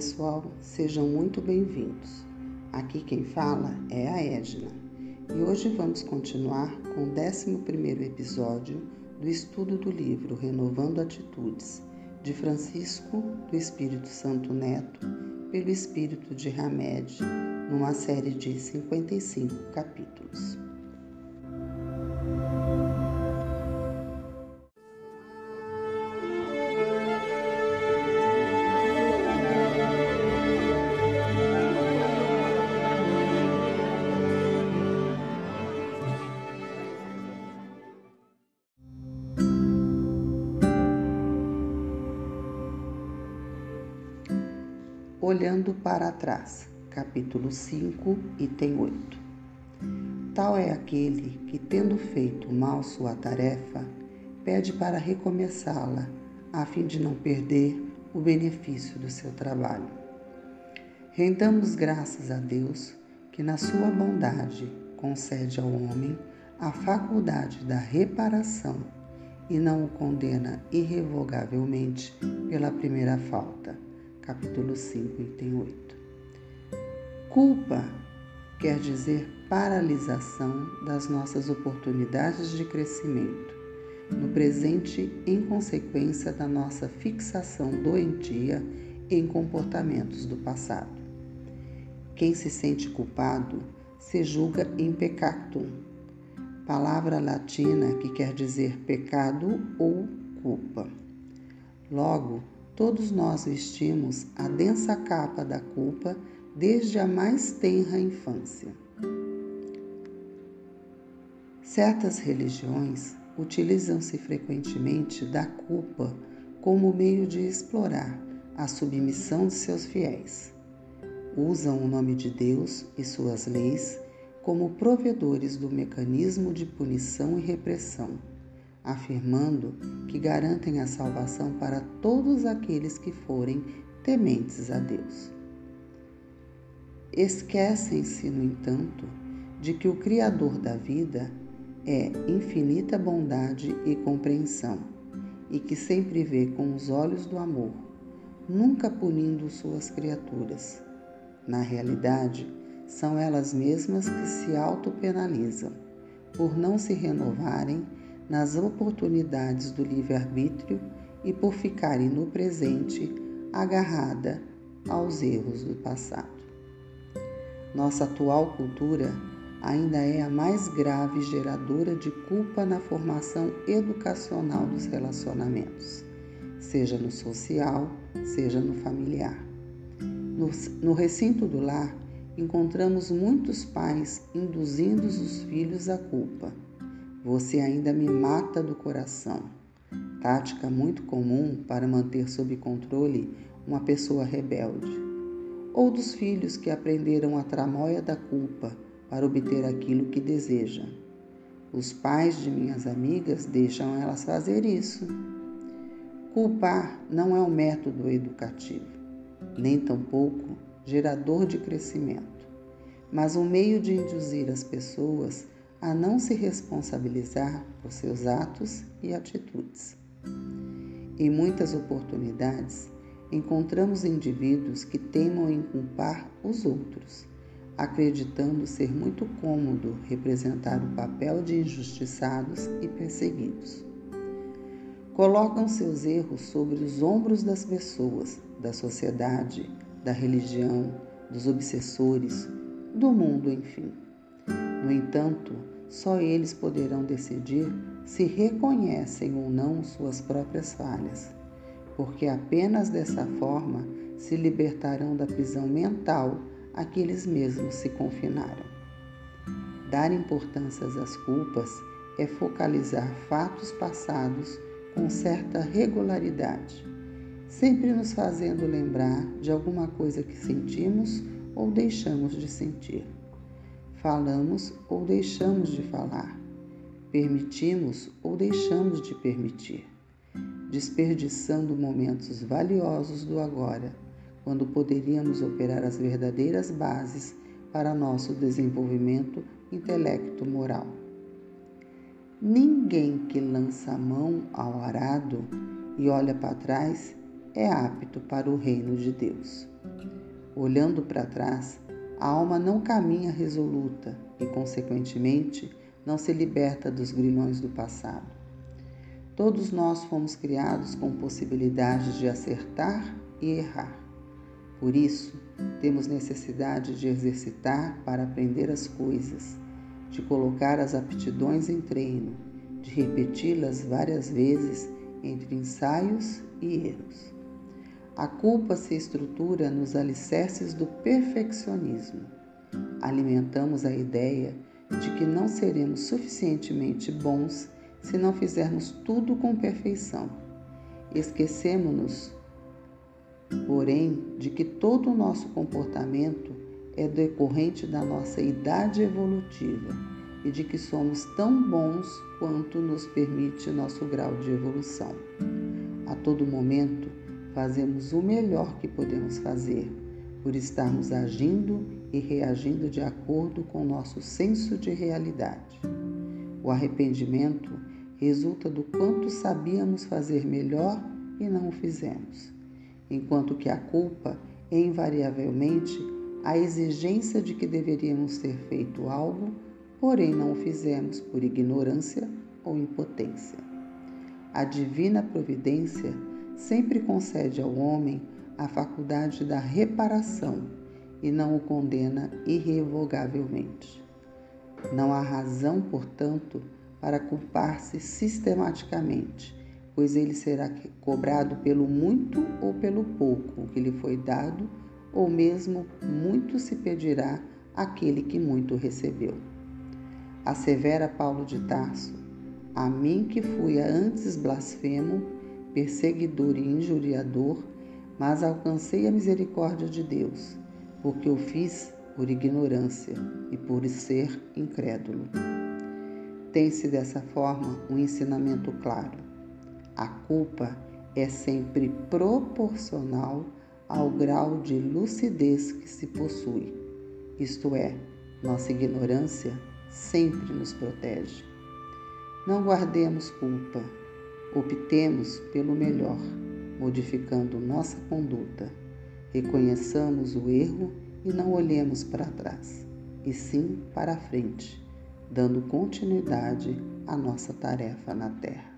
pessoal, sejam muito bem-vindos. Aqui quem fala é a Edna e hoje vamos continuar com o 11 episódio do estudo do livro Renovando Atitudes, de Francisco do Espírito Santo Neto, pelo Espírito de Hamed, numa série de 55 capítulos. Olhando para trás, capítulo 5, item 8. Tal é aquele que, tendo feito mal sua tarefa, pede para recomeçá-la, a fim de não perder o benefício do seu trabalho. Rendamos graças a Deus que, na sua bondade, concede ao homem a faculdade da reparação e não o condena irrevogavelmente pela primeira falta capítulo 5, item 8. Culpa quer dizer paralisação das nossas oportunidades de crescimento, no presente em consequência da nossa fixação doentia em comportamentos do passado. Quem se sente culpado se julga impeccatum, palavra latina que quer dizer pecado ou culpa. Logo, Todos nós vestimos a densa capa da culpa desde a mais tenra infância. Certas religiões utilizam-se frequentemente da culpa como meio de explorar a submissão de seus fiéis. Usam o nome de Deus e suas leis como provedores do mecanismo de punição e repressão afirmando que garantem a salvação para todos aqueles que forem tementes a Deus. Esquecem-se, no entanto, de que o Criador da vida é infinita bondade e compreensão e que sempre vê com os olhos do amor, nunca punindo suas criaturas. Na realidade, são elas mesmas que se autopenalizam por não se renovarem nas oportunidades do livre-arbítrio e por ficarem no presente agarrada aos erros do passado. Nossa atual cultura ainda é a mais grave geradora de culpa na formação educacional dos relacionamentos, seja no social, seja no familiar. No, no recinto do lar, encontramos muitos pais induzindo os filhos à culpa você ainda me mata do coração. Tática muito comum para manter sob controle uma pessoa rebelde. Ou dos filhos que aprenderam a tramóia da culpa para obter aquilo que desejam. Os pais de minhas amigas deixam elas fazer isso. Culpar não é um método educativo, nem tampouco gerador de crescimento, mas um meio de induzir as pessoas a não se responsabilizar por seus atos e atitudes. Em muitas oportunidades, encontramos indivíduos que teimam em culpar os outros, acreditando ser muito cômodo representar o papel de injustiçados e perseguidos. Colocam seus erros sobre os ombros das pessoas, da sociedade, da religião, dos obsessores, do mundo, enfim. No entanto, só eles poderão decidir se reconhecem ou não suas próprias falhas, porque apenas dessa forma se libertarão da prisão mental a que eles mesmos se confinaram. Dar importância às culpas é focalizar fatos passados com certa regularidade, sempre nos fazendo lembrar de alguma coisa que sentimos ou deixamos de sentir. Falamos ou deixamos de falar. Permitimos ou deixamos de permitir. Desperdiçando momentos valiosos do agora, quando poderíamos operar as verdadeiras bases para nosso desenvolvimento intelecto-moral. Ninguém que lança a mão ao arado e olha para trás é apto para o reino de Deus. Olhando para trás, a alma não caminha resoluta e, consequentemente, não se liberta dos grilhões do passado. Todos nós fomos criados com possibilidades de acertar e errar. Por isso, temos necessidade de exercitar para aprender as coisas, de colocar as aptidões em treino, de repeti-las várias vezes entre ensaios e erros. A culpa se estrutura nos alicerces do perfeccionismo. Alimentamos a ideia de que não seremos suficientemente bons se não fizermos tudo com perfeição. Esquecemos-nos, porém, de que todo o nosso comportamento é decorrente da nossa idade evolutiva e de que somos tão bons quanto nos permite nosso grau de evolução. A todo momento, fazemos o melhor que podemos fazer, por estarmos agindo e reagindo de acordo com nosso senso de realidade. O arrependimento resulta do quanto sabíamos fazer melhor e não o fizemos, enquanto que a culpa é invariavelmente a exigência de que deveríamos ter feito algo, porém não o fizemos por ignorância ou impotência. A divina providência sempre concede ao homem a faculdade da reparação e não o condena irrevogavelmente. Não há razão, portanto, para culpar-se sistematicamente, pois ele será cobrado pelo muito ou pelo pouco que lhe foi dado, ou mesmo muito se pedirá àquele que muito recebeu. Assevera Paulo de Tarso: A mim que fui antes blasfemo, perseguidor e injuriador, mas alcancei a misericórdia de Deus, porque o fiz por ignorância e por ser incrédulo. Tem-se dessa forma um ensinamento claro. A culpa é sempre proporcional ao grau de lucidez que se possui, isto é, nossa ignorância sempre nos protege. Não guardemos culpa, optemos pelo melhor, modificando nossa conduta. Reconheçamos o erro e não olhemos para trás, e sim para frente dando continuidade à nossa tarefa na Terra.